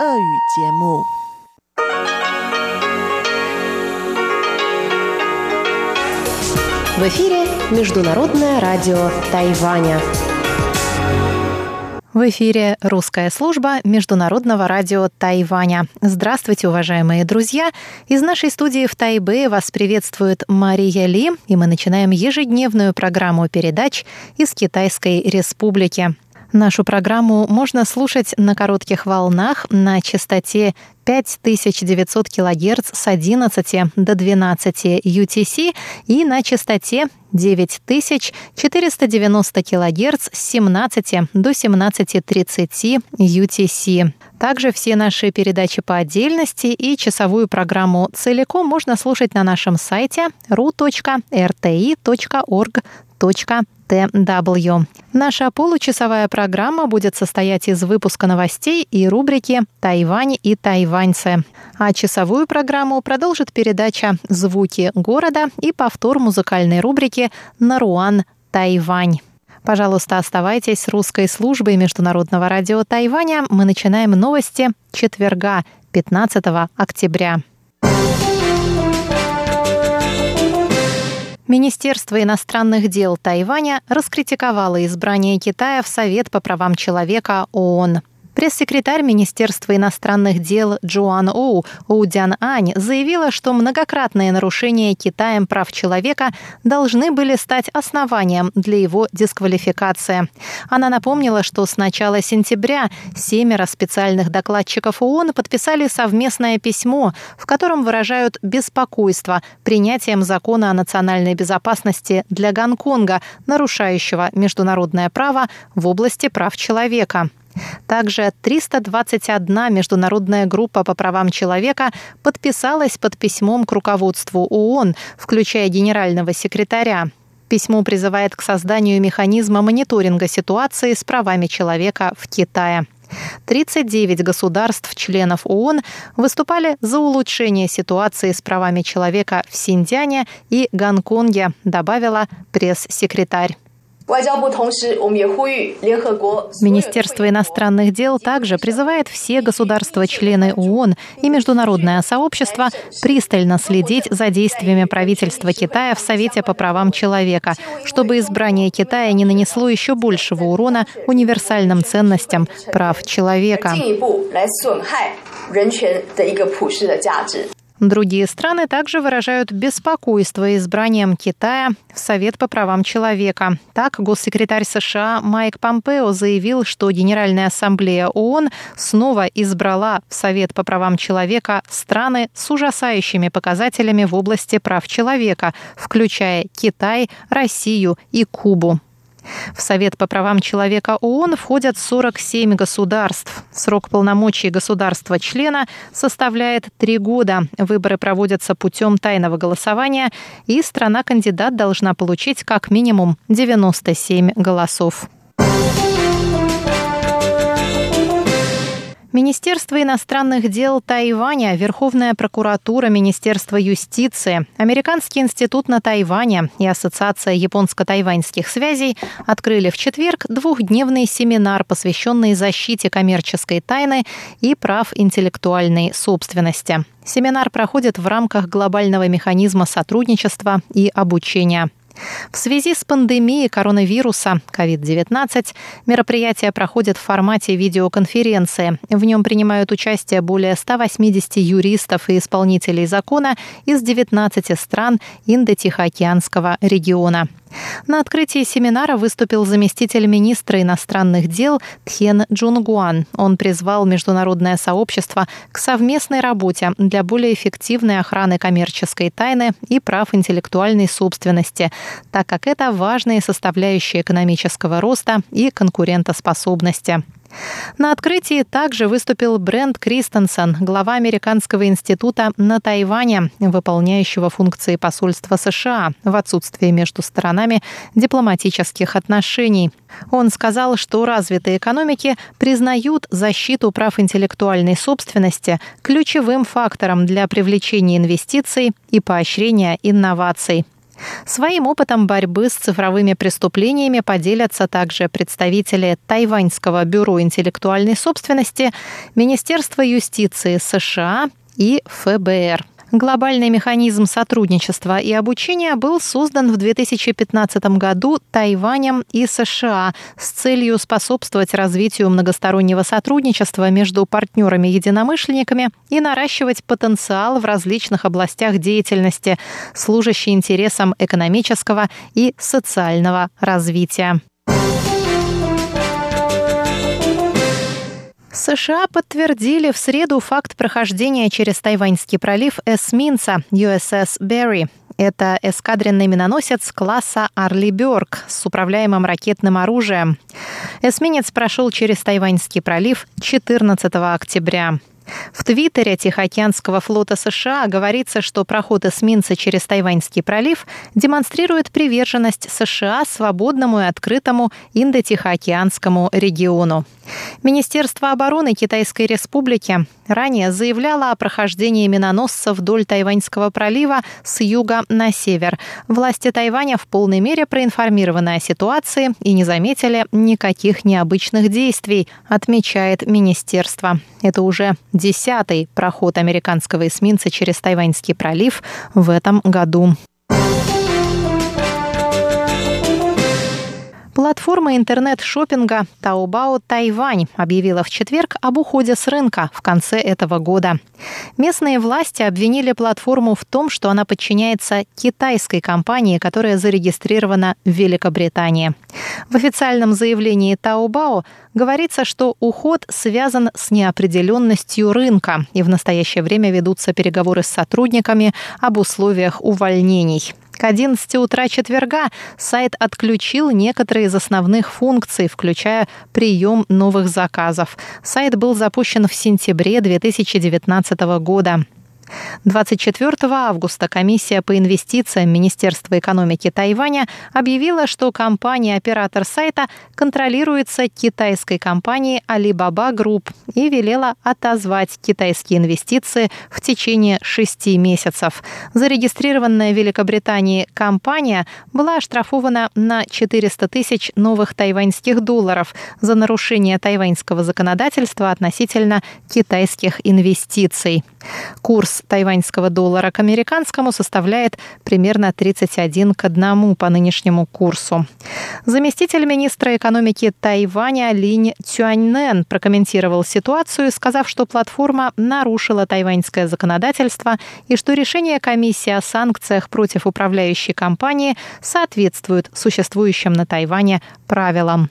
В эфире Международное радио Тайваня. В эфире русская служба Международного радио Тайваня. Здравствуйте, уважаемые друзья! Из нашей студии в Тайбе вас приветствует Мария Ли, и мы начинаем ежедневную программу передач из Китайской Республики. Нашу программу можно слушать на коротких волнах на частоте 5900 кГц с 11 до 12 UTC и на частоте 9490 кГц с 17 до 17.30 UTC. Также все наши передачи по отдельности и часовую программу целиком можно слушать на нашем сайте ru.rti.org.tw. TW. Наша получасовая программа будет состоять из выпуска новостей и рубрики «Тайвань и тайваньцы». А часовую программу продолжит передача «Звуки города» и повтор музыкальной рубрики «Наруан. Тайвань». Пожалуйста, оставайтесь с русской службой Международного радио Тайваня. Мы начинаем новости четверга, 15 октября. Министерство иностранных дел Тайваня раскритиковало избрание Китая в Совет по правам человека ООН. Пресс-секретарь Министерства иностранных дел Джоан Оу Оудян Ань заявила, что многократные нарушения Китаем прав человека должны были стать основанием для его дисквалификации. Она напомнила, что с начала сентября семеро специальных докладчиков ООН подписали совместное письмо, в котором выражают беспокойство принятием закона о национальной безопасности для Гонконга, нарушающего международное право в области прав человека. Также 321 международная группа по правам человека подписалась под письмом к руководству ООН, включая генерального секретаря. Письмо призывает к созданию механизма мониторинга ситуации с правами человека в Китае. 39 государств-членов ООН выступали за улучшение ситуации с правами человека в Синьцзяне и Гонконге, добавила пресс-секретарь. Министерство иностранных дел также призывает все государства-члены ООН и международное сообщество пристально следить за действиями правительства Китая в Совете по правам человека, чтобы избрание Китая не нанесло еще большего урона универсальным ценностям прав человека. Другие страны также выражают беспокойство избранием Китая в Совет по правам человека. Так, госсекретарь США Майк Помпео заявил, что Генеральная ассамблея ООН снова избрала в Совет по правам человека страны с ужасающими показателями в области прав человека, включая Китай, Россию и Кубу. В Совет по правам человека ООН входят 47 государств. Срок полномочий государства-члена составляет три года. Выборы проводятся путем тайного голосования, и страна-кандидат должна получить как минимум 97 голосов. Министерство иностранных дел Тайваня, Верховная прокуратура, Министерство юстиции, Американский институт на Тайване и Ассоциация японско-тайваньских связей открыли в четверг двухдневный семинар, посвященный защите коммерческой тайны и прав интеллектуальной собственности. Семинар проходит в рамках глобального механизма сотрудничества и обучения – в связи с пандемией коронавируса COVID-19 мероприятие проходит в формате видеоконференции. В нем принимают участие более 180 юристов и исполнителей закона из 19 стран Индо-Тихоокеанского региона. На открытии семинара выступил заместитель министра иностранных дел Тхен Джунгуан. Он призвал международное сообщество к совместной работе для более эффективной охраны коммерческой тайны и прав интеллектуальной собственности, так как это важные составляющие экономического роста и конкурентоспособности. На открытии также выступил Брент Кристенсен, глава Американского института на Тайване, выполняющего функции посольства США в отсутствии между сторонами дипломатических отношений. Он сказал, что развитые экономики признают защиту прав интеллектуальной собственности ключевым фактором для привлечения инвестиций и поощрения инноваций. Своим опытом борьбы с цифровыми преступлениями поделятся также представители Тайваньского бюро интеллектуальной собственности, Министерства юстиции США и ФБР. Глобальный механизм сотрудничества и обучения был создан в 2015 году Тайванем и США с целью способствовать развитию многостороннего сотрудничества между партнерами-единомышленниками и наращивать потенциал в различных областях деятельности, служащий интересам экономического и социального развития. США подтвердили в среду факт прохождения через Тайваньский пролив эсминца USS Берри. Это эскадренный миноносец класса «Арли Бёрк» с управляемым ракетным оружием. Эсминец прошел через Тайваньский пролив 14 октября. В Твиттере Тихоокеанского флота США говорится, что проход эсминца через Тайваньский пролив демонстрирует приверженность США свободному и открытому Индо-Тихоокеанскому региону. Министерство обороны Китайской Республики ранее заявляло о прохождении миноносца вдоль Тайваньского пролива с юга на север. Власти Тайваня в полной мере проинформированы о ситуации и не заметили никаких необычных действий, отмечает министерство. Это уже десятый проход американского эсминца через Тайваньский пролив в этом году. Платформа интернет-шоппинга Taobao Тайвань объявила в четверг об уходе с рынка в конце этого года. Местные власти обвинили платформу в том, что она подчиняется китайской компании, которая зарегистрирована в Великобритании. В официальном заявлении Taobao говорится, что уход связан с неопределенностью рынка, и в настоящее время ведутся переговоры с сотрудниками об условиях увольнений. К 11 утра четверга сайт отключил некоторые из основных функций, включая прием новых заказов. Сайт был запущен в сентябре 2019 года. 24 августа комиссия по инвестициям Министерства экономики Тайваня объявила, что компания-оператор сайта контролируется китайской компанией Alibaba Group и велела отозвать китайские инвестиции в течение шести месяцев. Зарегистрированная в Великобритании компания была оштрафована на 400 тысяч новых тайваньских долларов за нарушение тайваньского законодательства относительно китайских инвестиций. Курс тайваньского доллара к американскому составляет примерно 31 к 1 по нынешнему курсу. Заместитель министра экономики Тайваня Линь Цюаньнен прокомментировал ситуацию, сказав, что платформа нарушила тайваньское законодательство и что решение комиссии о санкциях против управляющей компании соответствует существующим на Тайване правилам.